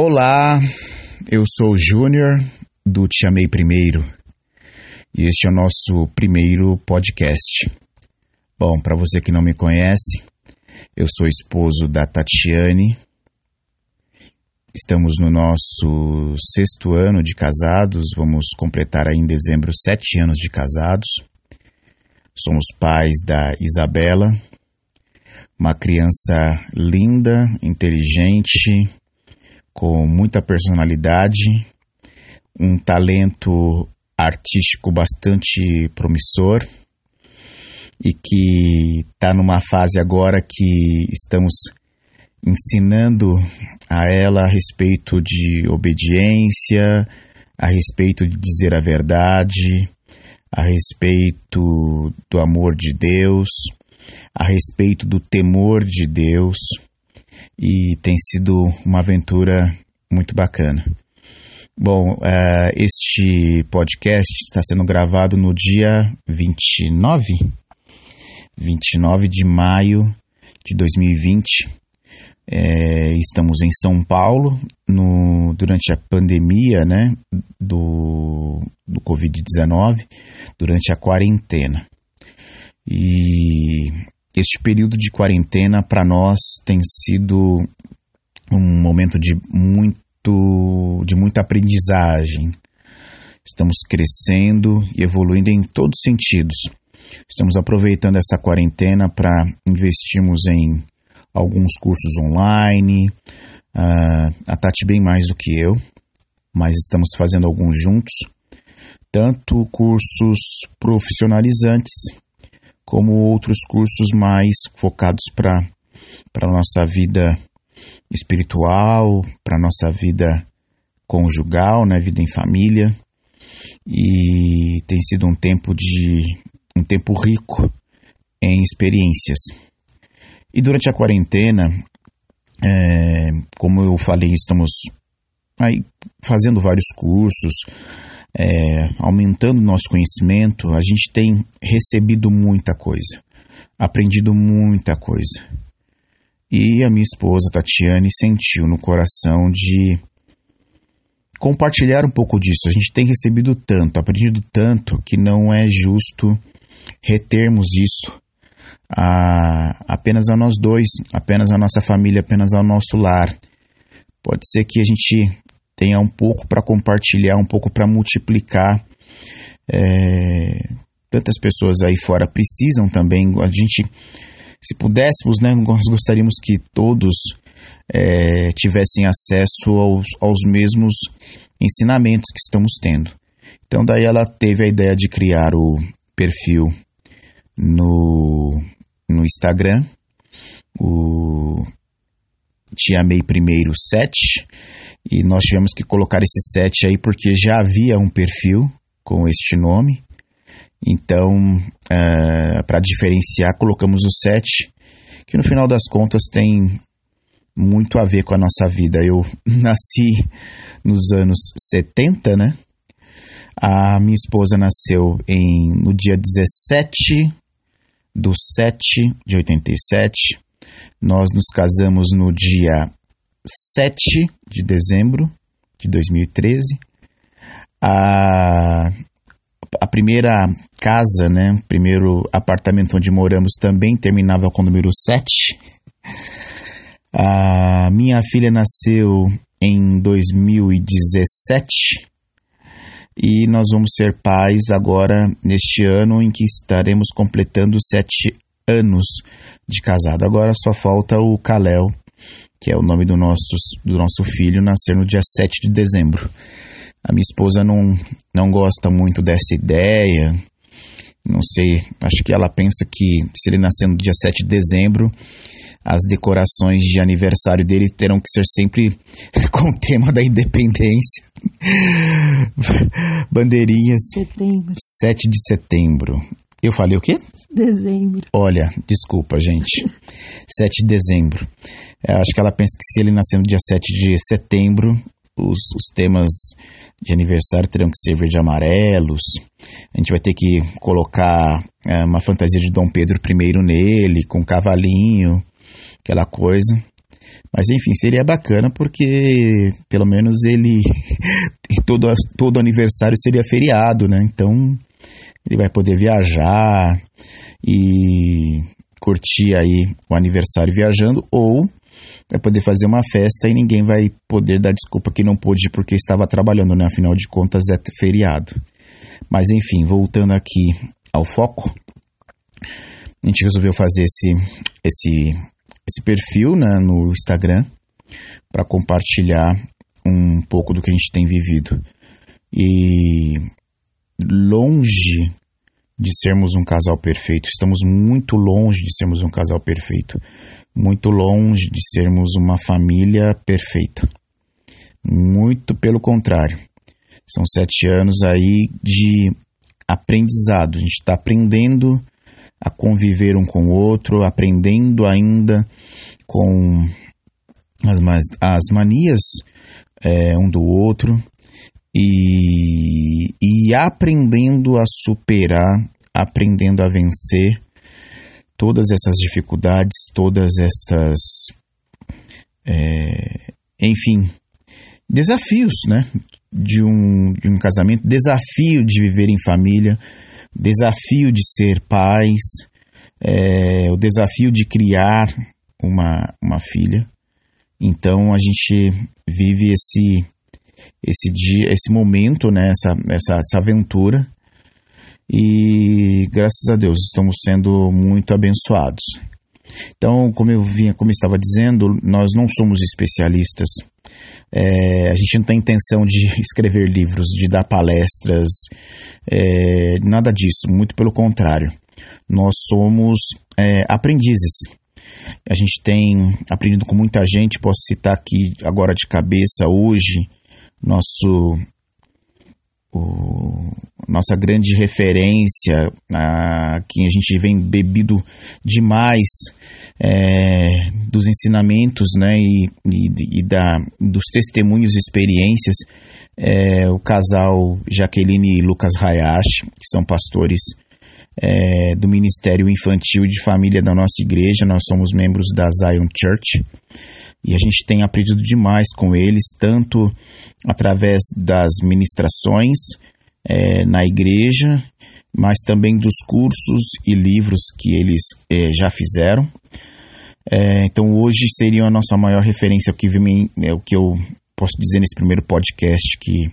Olá, eu sou o Júnior do Te Amei Primeiro e este é o nosso primeiro podcast. Bom, para você que não me conhece, eu sou esposo da Tatiane. Estamos no nosso sexto ano de casados, vamos completar aí em dezembro sete anos de casados. Somos pais da Isabela, uma criança linda, inteligente, com muita personalidade, um talento artístico bastante promissor e que está numa fase agora que estamos ensinando a ela a respeito de obediência, a respeito de dizer a verdade, a respeito do amor de Deus, a respeito do temor de Deus e tem sido uma aventura muito bacana. Bom, uh, este podcast está sendo gravado no dia 29, 29 de maio de 2020. É, estamos em São Paulo no, durante a pandemia né, do, do Covid-19, durante a quarentena. E este período de quarentena para nós tem sido um momento de muito de muita aprendizagem. Estamos crescendo e evoluindo em todos os sentidos. Estamos aproveitando essa quarentena para investirmos em alguns cursos online. Uh, a Tati bem mais do que eu, mas estamos fazendo alguns juntos. Tanto cursos profissionalizantes como outros cursos mais focados para a nossa vida espiritual, para a nossa vida conjugal, né, vida em família. E tem sido um tempo de um tempo rico em experiências. E durante a quarentena, é, como eu falei, estamos aí fazendo vários cursos, é, aumentando nosso conhecimento, a gente tem recebido muita coisa, aprendido muita coisa. E a minha esposa Tatiane sentiu no coração de compartilhar um pouco disso. A gente tem recebido tanto, aprendido tanto, que não é justo retermos isso a, apenas a nós dois, apenas a nossa família, apenas ao nosso lar. Pode ser que a gente tenha um pouco para compartilhar, um pouco para multiplicar. É, tantas pessoas aí fora precisam também. A gente, se pudéssemos, né, nós gostaríamos que todos é, tivessem acesso aos, aos mesmos ensinamentos que estamos tendo. Então, daí ela teve a ideia de criar o perfil no, no Instagram, o Te Amei Primeiro 7, e nós tivemos que colocar esse 7 aí porque já havia um perfil com este nome. Então, uh, é, para diferenciar, colocamos o 7, que no final das contas tem muito a ver com a nossa vida. Eu nasci nos anos 70, né? A minha esposa nasceu em, no dia 17 do 7 de 87. Nós nos casamos no dia 7 de dezembro de 2013. A, a primeira casa, né, primeiro apartamento onde moramos também terminava com o número 7. A minha filha nasceu em 2017 e nós vamos ser pais agora neste ano em que estaremos completando sete anos de casado. Agora só falta o Kalel, que é o nome do nosso, do nosso filho, nascer no dia 7 de dezembro. A minha esposa não, não gosta muito dessa ideia. Não sei, acho que ela pensa que se ele nascer no dia 7 de dezembro, as decorações de aniversário dele terão que ser sempre com o tema da independência. Bandeirinhas. Setembro. 7 de setembro. Eu falei o quê? Dezembro. Olha, desculpa, gente. 7 de dezembro. Eu acho que ela pensa que se ele nascer no dia 7 de setembro, os, os temas de aniversário terão que ser verde amarelos. A gente vai ter que colocar é, uma fantasia de Dom Pedro I nele, com um cavalinho, aquela coisa. Mas enfim, seria bacana porque pelo menos ele todo, todo aniversário seria feriado, né? Então ele vai poder viajar e curtir aí o aniversário viajando ou vai poder fazer uma festa e ninguém vai poder dar desculpa que não pôde porque estava trabalhando, né? Afinal de contas é feriado. Mas enfim, voltando aqui ao foco, a gente resolveu fazer esse esse esse perfil né, no Instagram para compartilhar um pouco do que a gente tem vivido. E longe de sermos um casal perfeito, estamos muito longe de sermos um casal perfeito, muito longe de sermos uma família perfeita. Muito pelo contrário. São sete anos aí de aprendizado. A gente está aprendendo a conviver um com o outro, aprendendo ainda com as, as manias é, um do outro e, e aprendendo a superar, aprendendo a vencer todas essas dificuldades, todas estas, é, enfim, desafios, né? De um, de um casamento, desafio de viver em família, desafio de ser pais, é, o desafio de criar uma, uma filha. Então a gente vive esse esse dia, esse momento, né, essa, essa, essa aventura. E graças a Deus estamos sendo muito abençoados. Então, como eu vinha, como eu estava dizendo, nós não somos especialistas. É, a gente não tem intenção de escrever livros, de dar palestras, é, nada disso. Muito pelo contrário, nós somos é, aprendizes. A gente tem aprendido com muita gente. Posso citar aqui agora de cabeça hoje nosso o, nossa grande referência, a quem a gente vem bebido demais é, dos ensinamentos né, e, e, e, da, dos testemunhos e experiências, é, o casal Jaqueline e Lucas Hayashi, que são pastores é, do Ministério Infantil de Família da nossa igreja, nós somos membros da Zion Church e a gente tem aprendido demais com eles, tanto através das ministrações é, na igreja, mas também dos cursos e livros que eles é, já fizeram. É, então hoje seria a nossa maior referência, o que, é o que eu posso dizer nesse primeiro podcast, que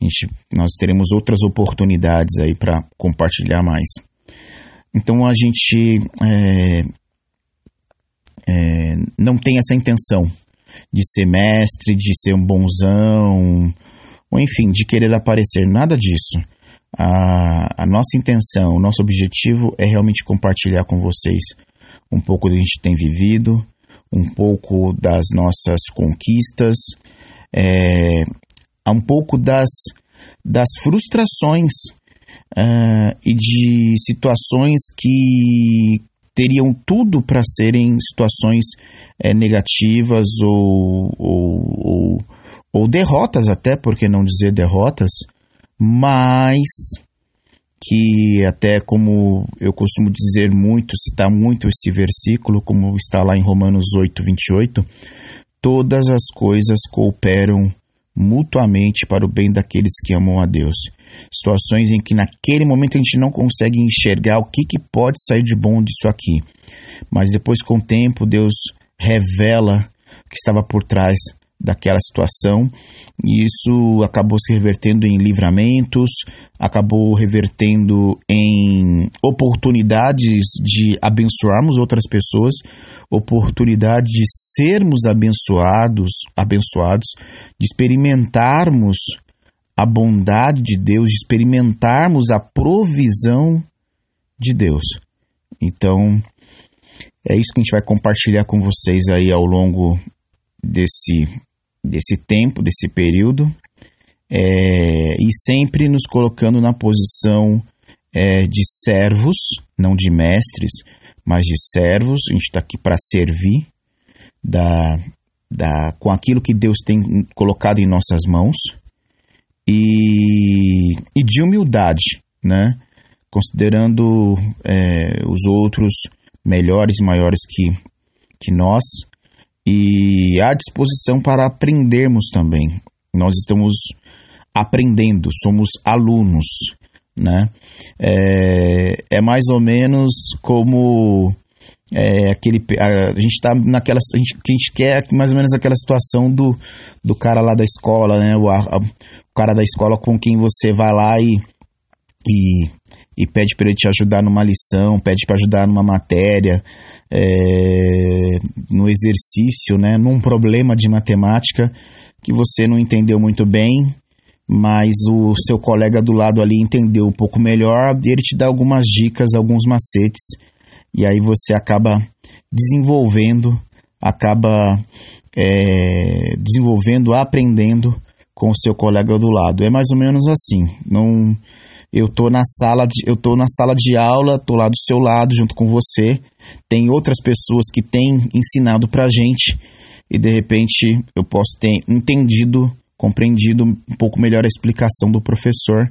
gente, nós teremos outras oportunidades aí para compartilhar mais. Então a gente é, não tem essa intenção de ser mestre, de ser um bonzão, ou enfim, de querer aparecer, nada disso. A, a nossa intenção, o nosso objetivo é realmente compartilhar com vocês um pouco do que a gente tem vivido, um pouco das nossas conquistas, é, um pouco das, das frustrações uh, e de situações que teriam tudo para serem situações é, negativas ou, ou, ou, ou derrotas, até, por que não dizer derrotas, mas que até como eu costumo dizer muito, citar muito esse versículo, como está lá em Romanos 8, 28, todas as coisas cooperam mutuamente para o bem daqueles que amam a Deus. Situações em que naquele momento a gente não consegue enxergar o que, que pode sair de bom disso aqui. Mas depois, com o tempo, Deus revela o que estava por trás daquela situação, e isso acabou se revertendo em livramentos, acabou revertendo em oportunidades de abençoarmos outras pessoas, oportunidade de sermos abençoados, abençoados, de experimentarmos a bondade de Deus, de experimentarmos a provisão de Deus. Então, é isso que a gente vai compartilhar com vocês aí ao longo desse desse tempo, desse período, é, e sempre nos colocando na posição é, de servos, não de mestres, mas de servos. A gente está aqui para servir da, da, com aquilo que Deus tem colocado em nossas mãos e, e de humildade, né? considerando é, os outros melhores e maiores que, que nós e à disposição para aprendermos também. Nós estamos aprendendo, somos alunos, né? É, é mais ou menos como é, aquele a, a gente está naquela a gente, a gente quer mais ou menos aquela situação do, do cara lá da escola, né? O, a, o cara da escola com quem você vai lá e e, e pede para ele te ajudar numa lição, pede para ajudar numa matéria, é, no exercício, né, num problema de matemática que você não entendeu muito bem, mas o seu colega do lado ali entendeu um pouco melhor e ele te dá algumas dicas, alguns macetes, e aí você acaba desenvolvendo, acaba é, desenvolvendo, aprendendo com o seu colega do lado. É mais ou menos assim. Não eu tô na sala de, eu tô na sala de aula, tô lá do seu lado junto com você. Tem outras pessoas que têm ensinado pra gente e de repente eu posso ter entendido, compreendido um pouco melhor a explicação do professor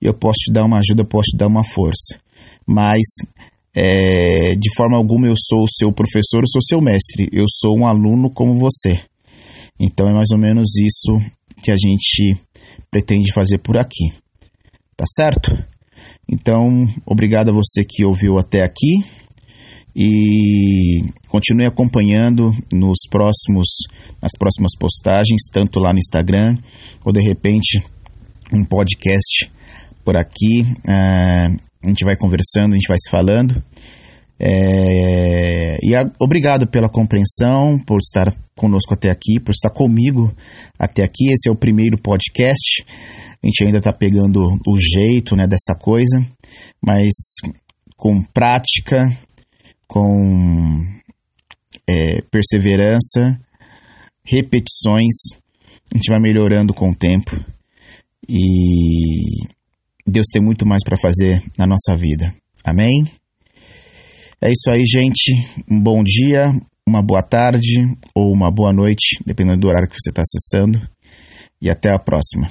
e eu posso te dar uma ajuda, posso te dar uma força. Mas é, de forma alguma eu sou o seu professor, eu sou seu mestre, eu sou um aluno como você. Então é mais ou menos isso que a gente pretende fazer por aqui. Tá certo? Então, obrigado a você que ouviu até aqui e continue acompanhando nos próximos nas próximas postagens, tanto lá no Instagram ou de repente um podcast por aqui. Uh, a gente vai conversando, a gente vai se falando. É, e a, obrigado pela compreensão, por estar conosco até aqui, por estar comigo até aqui. Esse é o primeiro podcast. A gente ainda está pegando o jeito né, dessa coisa, mas com prática, com é, perseverança, repetições, a gente vai melhorando com o tempo e Deus tem muito mais para fazer na nossa vida. Amém? É isso aí, gente. Um bom dia, uma boa tarde ou uma boa noite, dependendo do horário que você está acessando. E até a próxima.